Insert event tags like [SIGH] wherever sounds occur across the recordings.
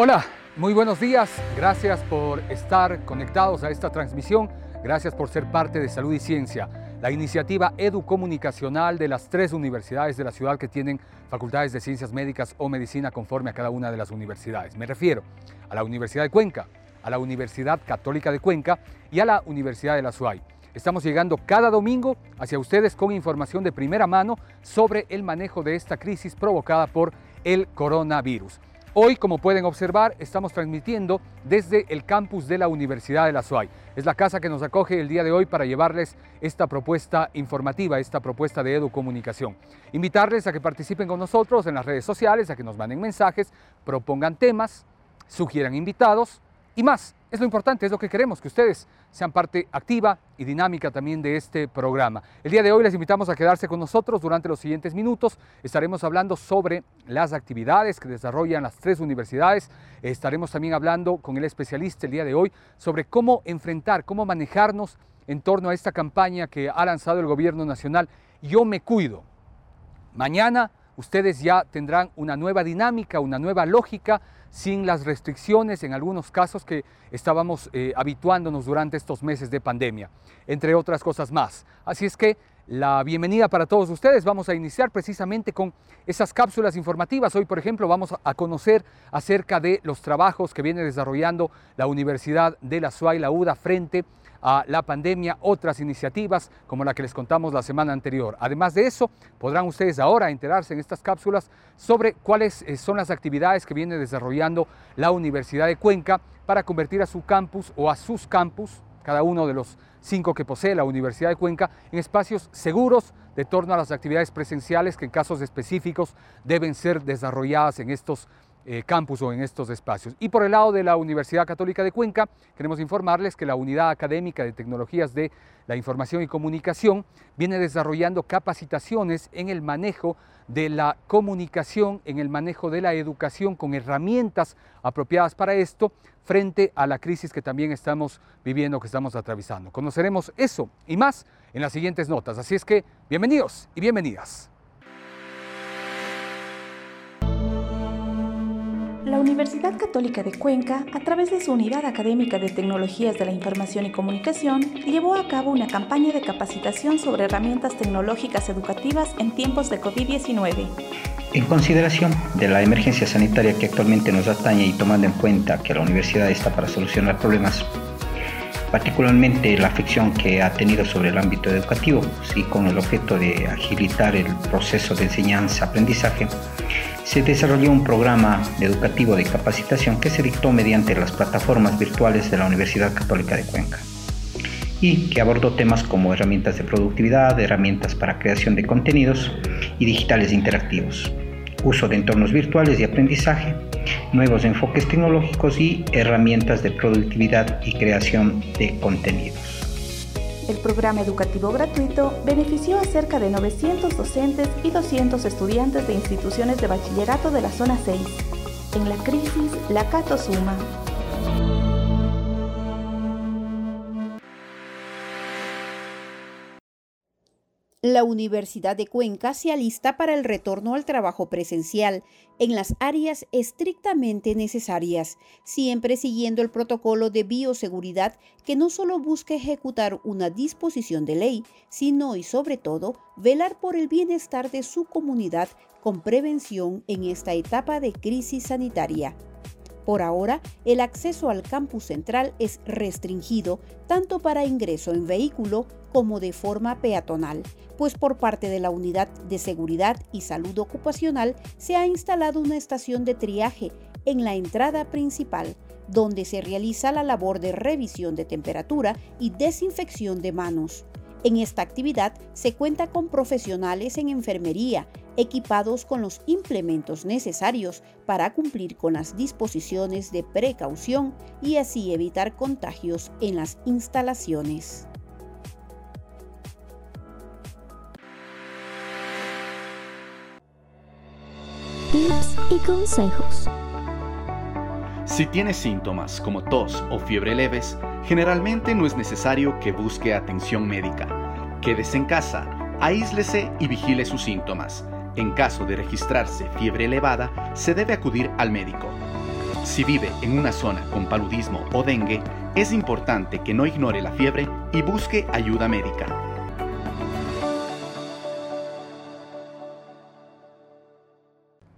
Hola, muy buenos días. Gracias por estar conectados a esta transmisión. Gracias por ser parte de Salud y Ciencia, la iniciativa educomunicacional de las tres universidades de la ciudad que tienen facultades de ciencias médicas o medicina conforme a cada una de las universidades. Me refiero a la Universidad de Cuenca, a la Universidad Católica de Cuenca y a la Universidad de la SUAY. Estamos llegando cada domingo hacia ustedes con información de primera mano sobre el manejo de esta crisis provocada por el coronavirus. Hoy, como pueden observar, estamos transmitiendo desde el campus de la Universidad de la SUAY. Es la casa que nos acoge el día de hoy para llevarles esta propuesta informativa, esta propuesta de educomunicación. Invitarles a que participen con nosotros en las redes sociales, a que nos manden mensajes, propongan temas, sugieran invitados y más. Es lo importante, es lo que queremos, que ustedes sean parte activa y dinámica también de este programa. El día de hoy les invitamos a quedarse con nosotros durante los siguientes minutos. Estaremos hablando sobre las actividades que desarrollan las tres universidades. Estaremos también hablando con el especialista el día de hoy sobre cómo enfrentar, cómo manejarnos en torno a esta campaña que ha lanzado el gobierno nacional. Yo me cuido. Mañana ustedes ya tendrán una nueva dinámica, una nueva lógica sin las restricciones en algunos casos que estábamos eh, habituándonos durante estos meses de pandemia, entre otras cosas más. Así es que la bienvenida para todos ustedes. Vamos a iniciar precisamente con esas cápsulas informativas. Hoy, por ejemplo, vamos a conocer acerca de los trabajos que viene desarrollando la Universidad de la SUA y la UDA frente a la pandemia, otras iniciativas como la que les contamos la semana anterior. Además de eso, podrán ustedes ahora enterarse en estas cápsulas sobre cuáles eh, son las actividades que viene desarrollando la Universidad de Cuenca para convertir a su campus o a sus campus, cada uno de los cinco que posee la Universidad de Cuenca, en espacios seguros de torno a las actividades presenciales que en casos específicos deben ser desarrolladas en estos eh, campus o en estos espacios. Y por el lado de la Universidad Católica de Cuenca, queremos informarles que la Unidad Académica de Tecnologías de la Información y Comunicación viene desarrollando capacitaciones en el manejo de la comunicación, en el manejo de la educación con herramientas apropiadas para esto frente a la crisis que también estamos viviendo, que estamos atravesando. Conoceremos eso y más en las siguientes notas. Así es que bienvenidos y bienvenidas. La Universidad Católica de Cuenca, a través de su Unidad Académica de Tecnologías de la Información y Comunicación, llevó a cabo una campaña de capacitación sobre herramientas tecnológicas educativas en tiempos de COVID-19. En consideración de la emergencia sanitaria que actualmente nos atañe y tomando en cuenta que la universidad está para solucionar problemas, particularmente la afección que ha tenido sobre el ámbito educativo, y con el objeto de agilitar el proceso de enseñanza-aprendizaje, se desarrolló un programa educativo de capacitación que se dictó mediante las plataformas virtuales de la Universidad Católica de Cuenca y que abordó temas como herramientas de productividad, herramientas para creación de contenidos y digitales interactivos, uso de entornos virtuales y aprendizaje, nuevos enfoques tecnológicos y herramientas de productividad y creación de contenidos. El programa educativo gratuito benefició a cerca de 900 docentes y 200 estudiantes de instituciones de bachillerato de la zona 6. En la crisis, la Cato suma. La Universidad de Cuenca se alista para el retorno al trabajo presencial en las áreas estrictamente necesarias, siempre siguiendo el protocolo de bioseguridad que no solo busca ejecutar una disposición de ley, sino y sobre todo velar por el bienestar de su comunidad con prevención en esta etapa de crisis sanitaria. Por ahora, el acceso al campus central es restringido tanto para ingreso en vehículo como de forma peatonal, pues por parte de la Unidad de Seguridad y Salud Ocupacional se ha instalado una estación de triaje en la entrada principal, donde se realiza la labor de revisión de temperatura y desinfección de manos. En esta actividad se cuenta con profesionales en enfermería, equipados con los implementos necesarios para cumplir con las disposiciones de precaución y así evitar contagios en las instalaciones. Tips y consejos. Si tienes síntomas como tos o fiebre leves, generalmente no es necesario que busque atención médica. Quédese en casa, aíslese y vigile sus síntomas. En caso de registrarse fiebre elevada, se debe acudir al médico. Si vive en una zona con paludismo o dengue, es importante que no ignore la fiebre y busque ayuda médica.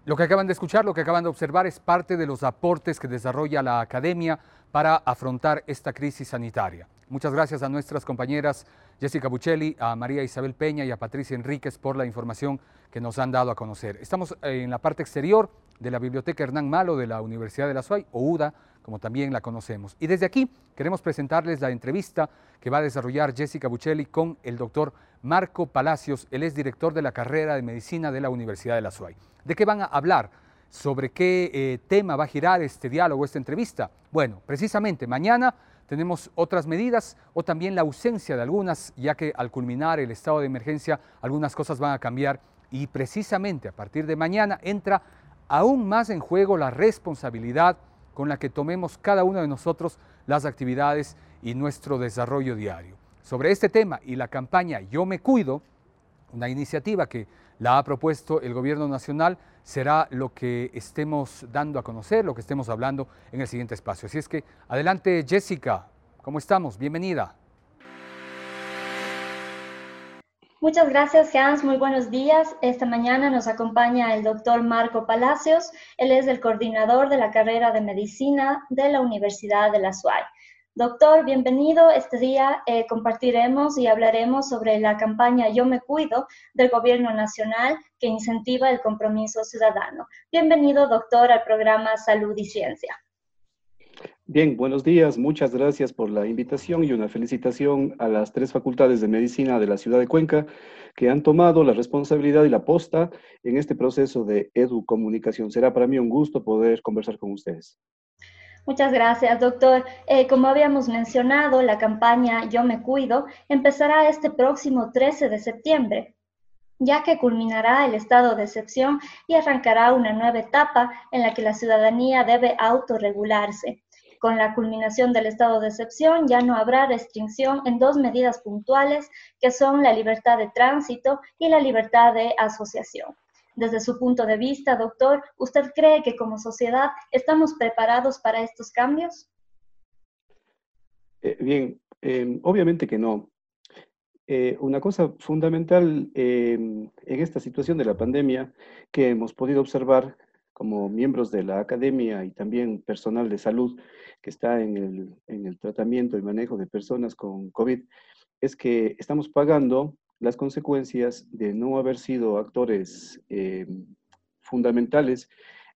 Lo que acaban de escuchar, lo que acaban de observar es parte de los aportes que desarrolla la academia para afrontar esta crisis sanitaria. Muchas gracias a nuestras compañeras Jessica Buccelli, a María Isabel Peña y a Patricia Enríquez por la información que nos han dado a conocer. Estamos en la parte exterior de la Biblioteca Hernán Malo de la Universidad de la SUAY, o UDA, como también la conocemos. Y desde aquí queremos presentarles la entrevista que va a desarrollar Jessica Buccelli con el doctor Marco Palacios. Él es director de la carrera de medicina de la Universidad de la SUAY. ¿De qué van a hablar? ¿Sobre qué eh, tema va a girar este diálogo, esta entrevista? Bueno, precisamente mañana tenemos otras medidas o también la ausencia de algunas, ya que al culminar el estado de emergencia algunas cosas van a cambiar y precisamente a partir de mañana entra aún más en juego la responsabilidad con la que tomemos cada uno de nosotros las actividades y nuestro desarrollo diario. Sobre este tema y la campaña Yo me cuido, una iniciativa que la ha propuesto el Gobierno Nacional, será lo que estemos dando a conocer, lo que estemos hablando en el siguiente espacio. Así es que adelante Jessica, ¿cómo estamos? Bienvenida. Muchas gracias, Hans. Muy buenos días. Esta mañana nos acompaña el doctor Marco Palacios. Él es el coordinador de la carrera de medicina de la Universidad de la SUAY. Doctor, bienvenido. Este día eh, compartiremos y hablaremos sobre la campaña Yo me cuido del Gobierno Nacional que incentiva el compromiso ciudadano. Bienvenido, doctor, al programa Salud y Ciencia. Bien, buenos días. Muchas gracias por la invitación y una felicitación a las tres facultades de medicina de la ciudad de Cuenca que han tomado la responsabilidad y la posta en este proceso de educomunicación. Será para mí un gusto poder conversar con ustedes. Muchas gracias, doctor. Eh, como habíamos mencionado, la campaña Yo me cuido empezará este próximo 13 de septiembre ya que culminará el estado de excepción y arrancará una nueva etapa en la que la ciudadanía debe autorregularse. Con la culminación del estado de excepción ya no habrá restricción en dos medidas puntuales que son la libertad de tránsito y la libertad de asociación. Desde su punto de vista, doctor, ¿usted cree que como sociedad estamos preparados para estos cambios? Eh, bien, em, obviamente que no. Eh, una cosa fundamental em, en esta situación de la pandemia que hemos podido observar como miembros de la academia y también personal de salud que está en el, en el tratamiento y manejo de personas con COVID, es que estamos pagando las consecuencias de no haber sido actores eh, fundamentales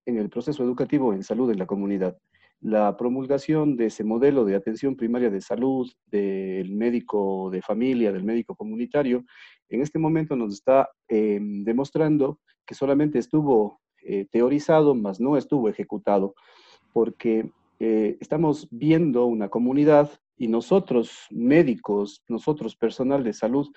en el proceso educativo en salud en la comunidad. La promulgación de ese modelo de atención primaria de salud, del médico de familia, del médico comunitario, en este momento nos está eh, demostrando que solamente estuvo eh, teorizado, mas no estuvo ejecutado, porque estamos viendo una comunidad y nosotros médicos, nosotros personal de salud,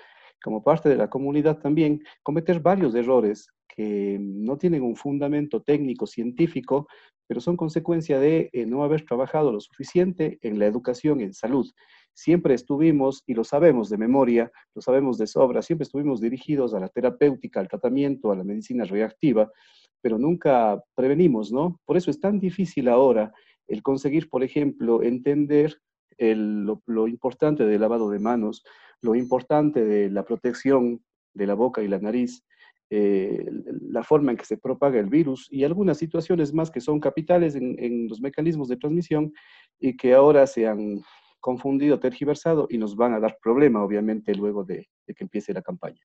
como parte de la comunidad también, cometer varios errores que no tienen un fundamento técnico, científico, pero son consecuencia de eh, no haber trabajado lo suficiente en la educación en salud. Siempre estuvimos, y lo sabemos de memoria, lo sabemos de sobra, siempre estuvimos dirigidos a la terapéutica, al tratamiento, a la medicina reactiva, pero nunca prevenimos, ¿no? Por eso es tan difícil ahora el conseguir, por ejemplo, entender lo importante del lavado de manos, lo importante de la protección de la boca y la nariz, eh, la forma en que se propaga el virus y algunas situaciones más que son capitales en, los mecanismos de transmisión y que ahora se han confundido, tergiversado y nos van a dar problema, obviamente, luego de, que empiece la campaña.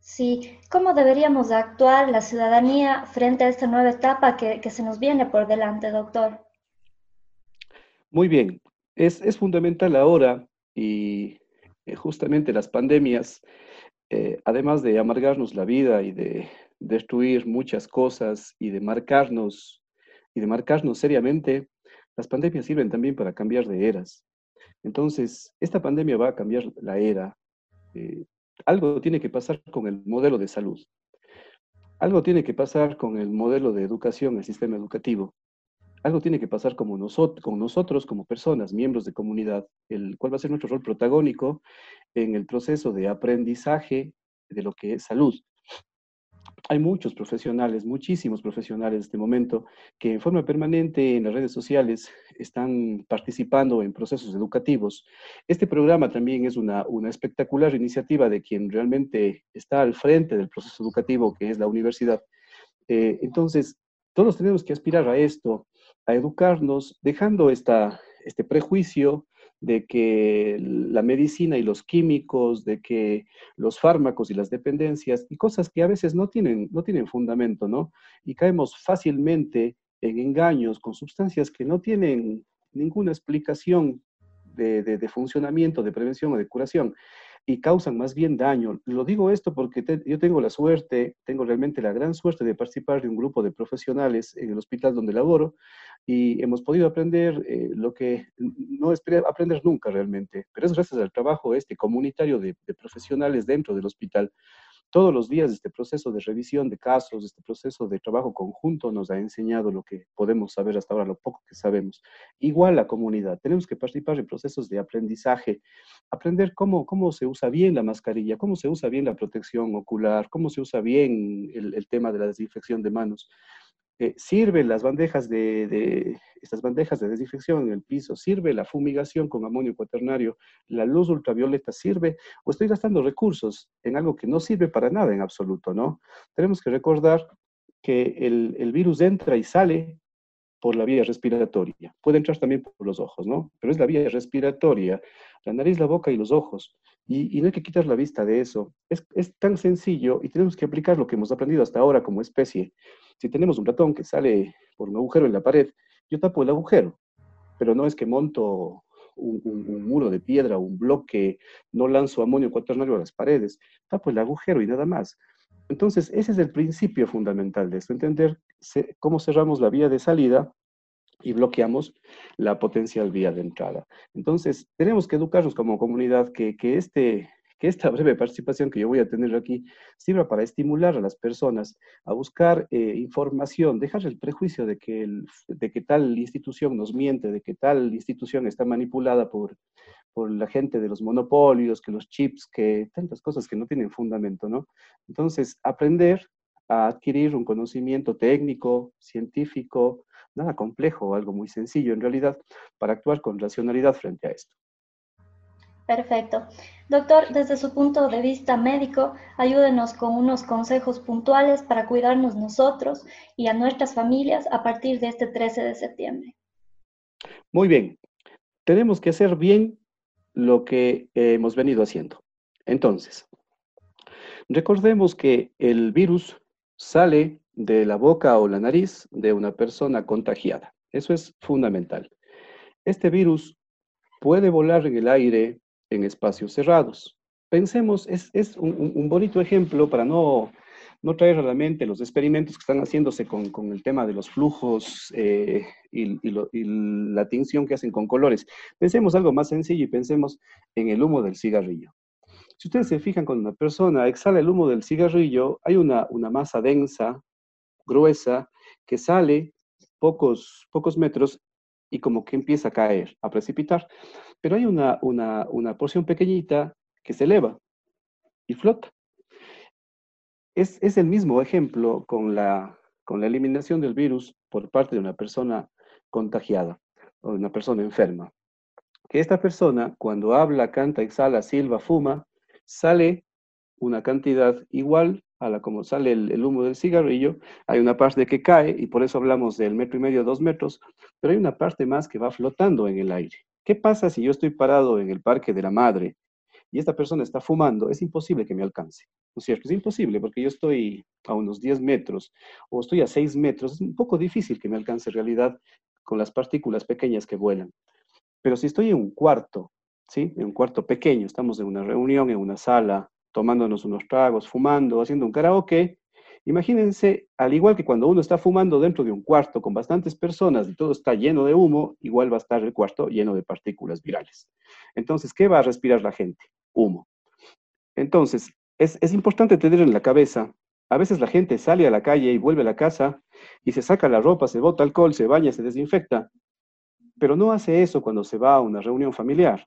Sí, ¿cómo deberíamos actuar la ciudadanía frente a esta nueva etapa que se nos viene por delante, doctor? Muy bien, es, es fundamental ahora y eh, justamente las pandemias eh, además de amargarnos la vida y de destruir muchas cosas y de marcarnos y de marcarnos seriamente, las pandemias sirven también para cambiar de eras. Entonces, esta pandemia va a cambiar la era. Eh, algo tiene que pasar con el modelo de salud. Algo tiene que pasar con el modelo de educación, el sistema educativo. Algo tiene que pasar como nosotros, con nosotros como personas, miembros de comunidad, el cuál va a ser nuestro rol protagónico en el proceso de aprendizaje de lo que es salud hay muchos profesionales, muchísimos profesionales en este momento, que en forma permanente en las redes sociales están participando en procesos educativos. Este programa también es una, espectacular iniciativa de quien realmente está al frente del proceso educativo, que es la universidad. Eh, entonces, todos tenemos que aspirar a esto, a educarnos, dejando esta, este prejuicio de que la medicina y los químicos, de que los fármacos y las dependencias y cosas que a veces no tienen, no tienen fundamento, ¿no? Y caemos fácilmente en engaños con sustancias que no tienen ninguna explicación de, de funcionamiento, de prevención o de curación y causan más bien daño. Lo digo esto porque yo tengo la suerte, tengo realmente la gran suerte de participar de un grupo de profesionales en el hospital donde laboro y hemos podido aprender eh, lo que no esperé aprender nunca realmente, pero es gracias al trabajo este comunitario de, de profesionales dentro del hospital todos los días este proceso de revisión de casos, este proceso de trabajo conjunto nos ha enseñado lo que podemos saber hasta ahora, lo poco que sabemos. Igual la comunidad, tenemos que participar en procesos de aprendizaje, aprender cómo, cómo se usa bien la mascarilla, cómo se usa bien la protección ocular, cómo se usa bien el, el tema de la desinfección de manos. Eh, sirven las bandejas de, estas bandejas de desinfección en el piso, sirve la fumigación con amonio cuaternario, la luz ultravioleta sirve, o estoy gastando recursos en algo que no sirve para nada en absoluto, ¿no? Tenemos que recordar que el virus entra y sale por la vía respiratoria. Puede entrar también por los ojos, ¿no? Pero es la vía respiratoria, la nariz, la boca y los ojos. Y, no hay que quitar la vista de eso. Es, es, tan sencillo y tenemos que aplicar lo que hemos aprendido hasta ahora como especie. Si tenemos un ratón que sale por un agujero en la pared, yo tapo el agujero, pero no es que monto un, muro de piedra un bloque, no lanzo amonio cuaternario a las paredes, tapo el agujero y nada más. Entonces, ese es el principio fundamental de esto, entender cómo cerramos la vía de salida y bloqueamos la potencial vía de entrada. Entonces, tenemos que educarnos como comunidad que, que, este, que esta [LAUGHS] breve participación que yo voy a tener aquí sirva para estimular a las personas a buscar eh, información, dejar el prejuicio de que, el, de que tal institución nos miente, de que tal institución está manipulada por, por la gente de los monopolios, que los chips, que tantas cosas que no tienen fundamento, ¿no? Entonces, aprender a adquirir un conocimiento técnico, científico, nada complejo, algo muy sencillo en realidad, para actuar con racionalidad frente a esto. Perfecto. Doctor, desde su punto de vista médico, ayúdenos con unos consejos puntuales para cuidarnos nosotros y a nuestras familias a partir de este 13 de septiembre. Muy bien. Tenemos que hacer bien lo que hemos venido haciendo. Entonces, recordemos que el virus sale de la boca o la nariz de una persona contagiada. Eso es fundamental. Este virus puede volar en el aire en espacios cerrados. Pensemos, es, un, bonito ejemplo para no, no traer a la mente los experimentos que están haciéndose con, el tema de los flujos eh, y, y, la tinción que hacen con colores. Pensemos algo más sencillo y pensemos en el humo del cigarrillo. Si ustedes se fijan cuando una persona exhala el humo del cigarrillo, hay una, una masa densa gruesa que sale pocos, pocos metros y como que empieza a caer, a precipitar. Pero hay una, una, porción pequeñita que se eleva y flota. Es, es, el mismo ejemplo con la, con la eliminación del virus por parte de una persona contagiada o una persona enferma. Que esta persona, cuando habla, canta, exhala, silba, fuma, sale una cantidad igual a la como sale el, humo del cigarrillo, hay una parte que cae, y por eso hablamos del metro y medio, dos metros, pero hay una parte más que va flotando en el aire. ¿Qué pasa si yo estoy parado en el Parque de la Madre y esta persona está fumando? Es imposible que me alcance, ¿no es cierto? Es imposible porque yo estoy a unos 10 metros o estoy a 6 metros. Es un poco difícil que me alcance en realidad con las partículas pequeñas que vuelan. Pero si estoy en un cuarto, ¿sí? En un cuarto pequeño, estamos en una reunión, en una sala, tomándonos unos tragos, fumando, haciendo un karaoke, imagínense, al igual que cuando uno está fumando dentro de un cuarto con bastantes personas y todo está lleno de humo, igual va a estar el cuarto lleno de partículas virales. Entonces, ¿qué va a respirar la gente? Humo. Entonces, es, es importante tener en la cabeza, a veces la gente sale a la calle y vuelve a la casa y se saca la ropa, se bota alcohol, se baña, se desinfecta, pero no hace eso cuando se va a una reunión familiar.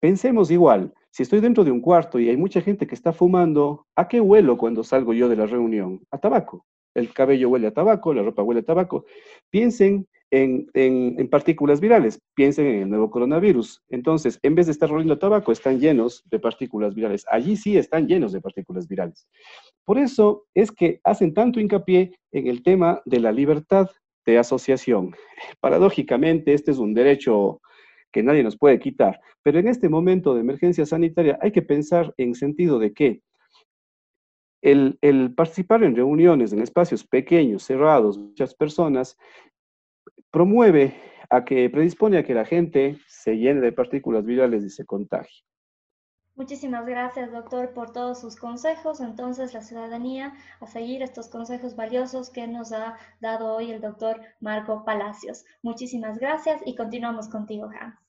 Pensemos igual, si estoy dentro de un cuarto y hay mucha gente que está fumando, ¿a qué huelo cuando salgo yo de la reunión? A tabaco. El cabello huele a tabaco, la ropa huele a tabaco. Piensen en, en, partículas virales, piensen en el nuevo coronavirus. Entonces, en vez de estar oliendo tabaco, están llenos de partículas virales. Allí sí están llenos de partículas virales. Por eso es que hacen tanto hincapié en el tema de la libertad de asociación. Paradójicamente, este es un derecho que nadie nos puede quitar, pero en este momento de emergencia sanitaria hay que pensar en sentido de que el, el participar en reuniones, en espacios pequeños, cerrados, muchas personas, promueve a que predispone a que la gente se llene de partículas virales y se contagie. Muchísimas gracias, doctor, por todos sus consejos. Entonces, la ciudadanía a seguir estos consejos valiosos que nos ha dado hoy el doctor Marco Palacios. Muchísimas gracias y continuamos contigo, Hans.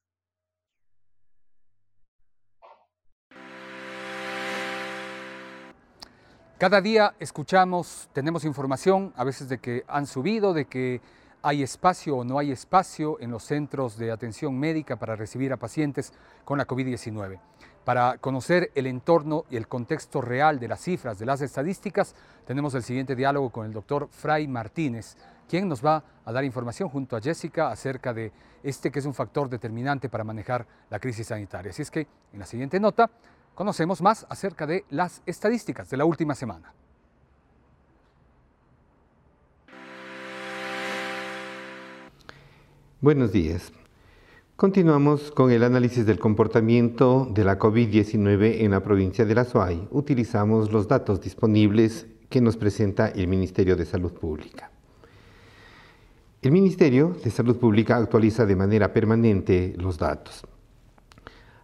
Cada día escuchamos, tenemos información, a veces de que han subido, de que hay espacio o no hay espacio en los centros de atención médica para recibir a pacientes con la COVID-19. Para conocer el entorno y el contexto real de las cifras, de las estadísticas, tenemos el siguiente diálogo con el doctor Fray Martínez, quien nos va a dar información junto a Jessica acerca de este que es un factor determinante para manejar la crisis sanitaria. Así es que en la siguiente nota conocemos más acerca de las estadísticas de la última semana. Buenos días. Continuamos con el análisis del comportamiento de la COVID-19 en la provincia de La Suay. Utilizamos los datos disponibles que nos presenta el Ministerio de Salud Pública. El Ministerio de Salud Pública actualiza de manera permanente los datos.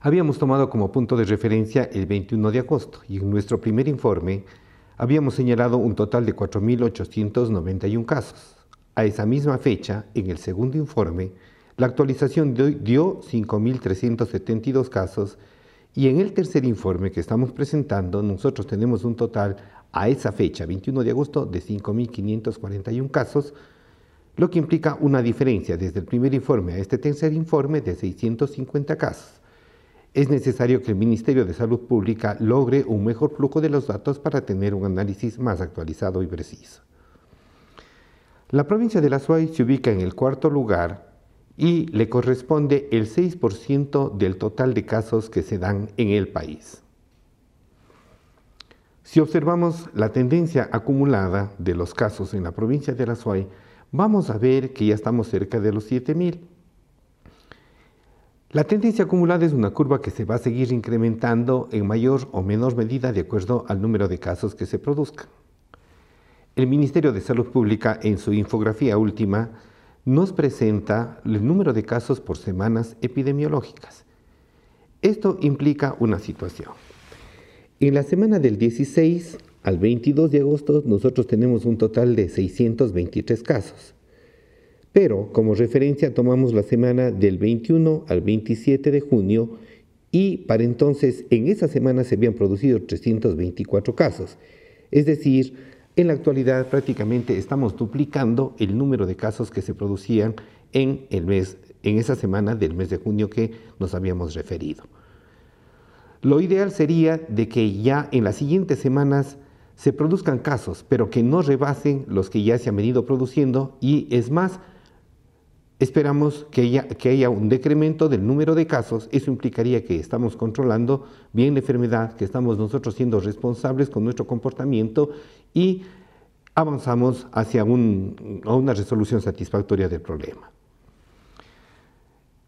Habíamos tomado como punto de referencia el 21 de agosto y en nuestro primer informe habíamos señalado un total de 4.891 casos. A esa misma fecha, en el segundo informe, la actualización dio 5.372 casos y en el tercer informe que estamos presentando nosotros tenemos un total a esa fecha, 21 de agosto, de 5.541 casos, lo que implica una diferencia desde el primer informe a este tercer informe de 650 casos. Es necesario que el Ministerio de Salud Pública logre un mejor flujo de los datos para tener un análisis más actualizado y preciso. La provincia de La Suay se ubica en el cuarto lugar y le corresponde el 6% del total de casos que se dan en el país. Si observamos la tendencia acumulada de los casos en la provincia de Arazuay, vamos a ver que ya estamos cerca de los 7.000. La tendencia acumulada es una curva que se va a seguir incrementando en mayor o menor medida de acuerdo al número de casos que se produzcan. El Ministerio de Salud Pública en su infografía última nos presenta el número de casos por semanas epidemiológicas. Esto implica una situación. En la semana del 16 al 22 de agosto nosotros tenemos un total de 623 casos. Pero como referencia tomamos la semana del 21 al 27 de junio y para entonces en esa semana se habían producido 324 casos. Es decir, en la actualidad prácticamente estamos duplicando el número de casos que se producían en, el mes, en esa semana del mes de junio que nos habíamos referido. Lo ideal sería de que ya en las siguientes semanas se produzcan casos, pero que no rebasen los que ya se han venido produciendo y es más, esperamos que haya, un decremento del número de casos. Eso implicaría que estamos controlando bien la enfermedad, que estamos nosotros siendo responsables con nuestro comportamiento y avanzamos hacia una resolución satisfactoria del problema.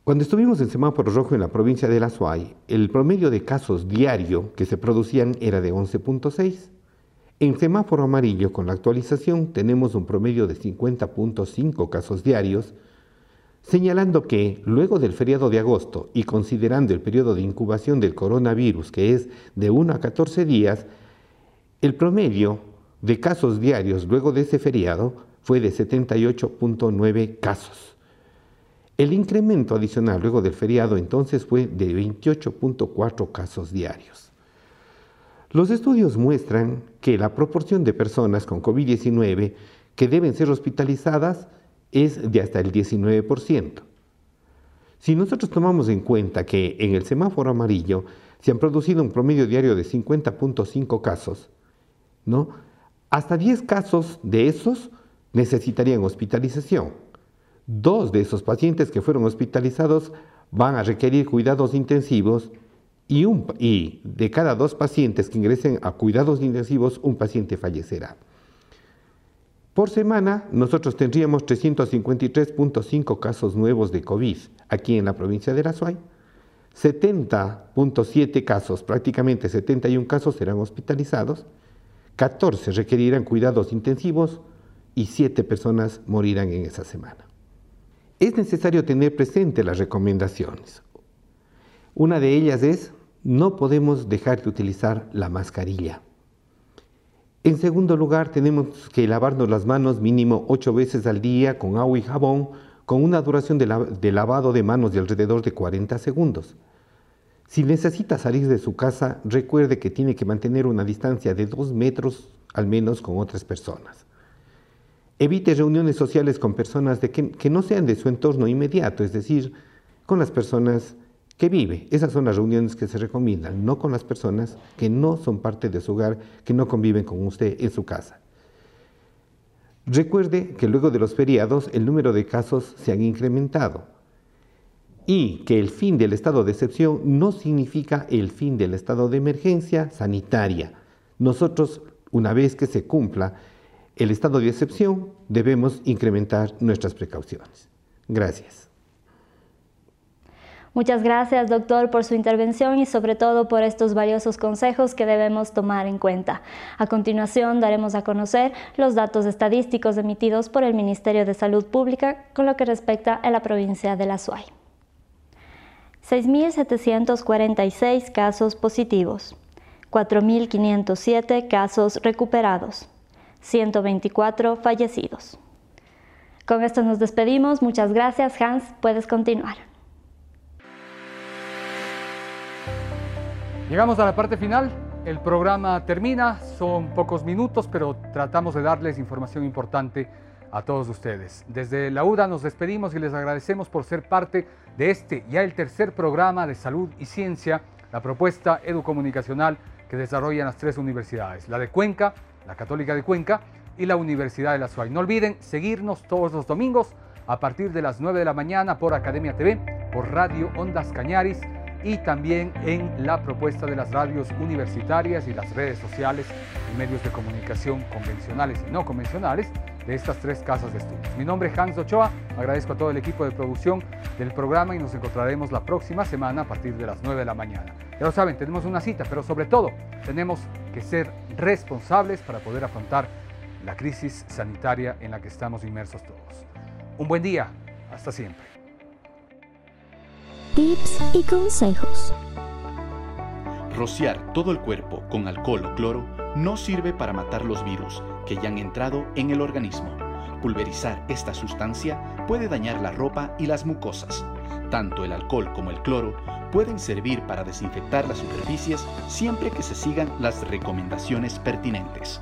Cuando estuvimos en semáforo rojo en la provincia de La Suay, el promedio de casos diario que se producían era de 11.6. En semáforo amarillo, con la actualización, tenemos un promedio de 50.5 casos diarios, señalando que luego del feriado de agosto y considerando el periodo de incubación del coronavirus, que es de 1 a 14 días, el promedio de casos diarios luego de ese feriado fue de 78.9 casos. El incremento adicional luego del feriado entonces fue de 28.4 casos diarios. Los estudios muestran que la proporción de personas con COVID-19 que deben ser hospitalizadas es de hasta el 19%. Si nosotros tomamos en cuenta que en el semáforo amarillo se han producido un promedio diario de 50.5 casos, ¿no? Hasta 10 casos de esos necesitarían hospitalización. Dos de esos pacientes que fueron hospitalizados van a requerir cuidados intensivos y, y de cada dos pacientes que ingresen a cuidados intensivos, un paciente fallecerá. Por semana, nosotros tendríamos 353.5 casos nuevos de COVID aquí en la provincia de La Suay. 70.7 casos, prácticamente 71 casos serán hospitalizados, 14 requerirán cuidados intensivos y 7 personas morirán en esa semana. Es necesario tener presente las recomendaciones. Una de ellas es, no podemos dejar de utilizar la mascarilla. En segundo lugar, tenemos que lavarnos las manos mínimo ocho veces al día con agua y jabón, con una duración de, lavado de manos de alrededor de 40 segundos. Si necesita salir de su casa, recuerde que tiene que mantener una distancia de dos metros al menos con otras personas. Evite reuniones sociales con personas que no sean de su entorno inmediato, es decir, con las personas que vive. Esas son las reuniones que se recomiendan, no con las personas que no son parte de su hogar, que no conviven con usted en su casa. Recuerde que luego de los feriados el número de casos se han incrementado y que el fin del estado de excepción no significa el fin del estado de emergencia sanitaria. Nosotros, una vez que se cumpla el estado de excepción, debemos incrementar nuestras precauciones. Gracias. Muchas gracias, doctor, por su intervención y sobre todo por estos valiosos consejos que debemos tomar en cuenta. A continuación, daremos a conocer los datos estadísticos emitidos por el Ministerio de Salud Pública con lo que respecta a la provincia de La Suay. 6.746 casos positivos, 4.507 casos recuperados, 124 fallecidos. Con esto nos despedimos. Muchas gracias, Hans. Puedes continuar. Llegamos a la parte final. El programa termina, son pocos minutos, pero tratamos de darles información importante a todos ustedes. Desde la UDA nos despedimos y les agradecemos por ser parte de este ya el tercer programa de salud y ciencia, la propuesta educomunicacional que desarrollan las tres universidades, la de Cuenca, la Católica de Cuenca y la Universidad de la SUAY. No olviden seguirnos todos los domingos a partir de las 9 de la mañana por Academia TV, por Radio Ondas Cañaris y también en la propuesta de las radios universitarias y las redes sociales y medios de comunicación convencionales y no convencionales de estas tres casas de estudios. Mi nombre es Hans Ochoa, agradezco a todo el equipo de producción del programa y nos encontraremos la próxima semana a partir de las 9 de la mañana. Ya lo saben, tenemos una cita, pero sobre todo tenemos que ser responsables para poder afrontar la crisis sanitaria en la que estamos inmersos todos. Un buen día, hasta siempre tips y consejos. Rociar todo el cuerpo con alcohol o cloro no sirve para matar los virus que ya han entrado en el organismo. Pulverizar esta sustancia puede dañar la ropa y las mucosas. Tanto el alcohol como el cloro pueden servir para desinfectar las superficies siempre que se sigan las recomendaciones pertinentes.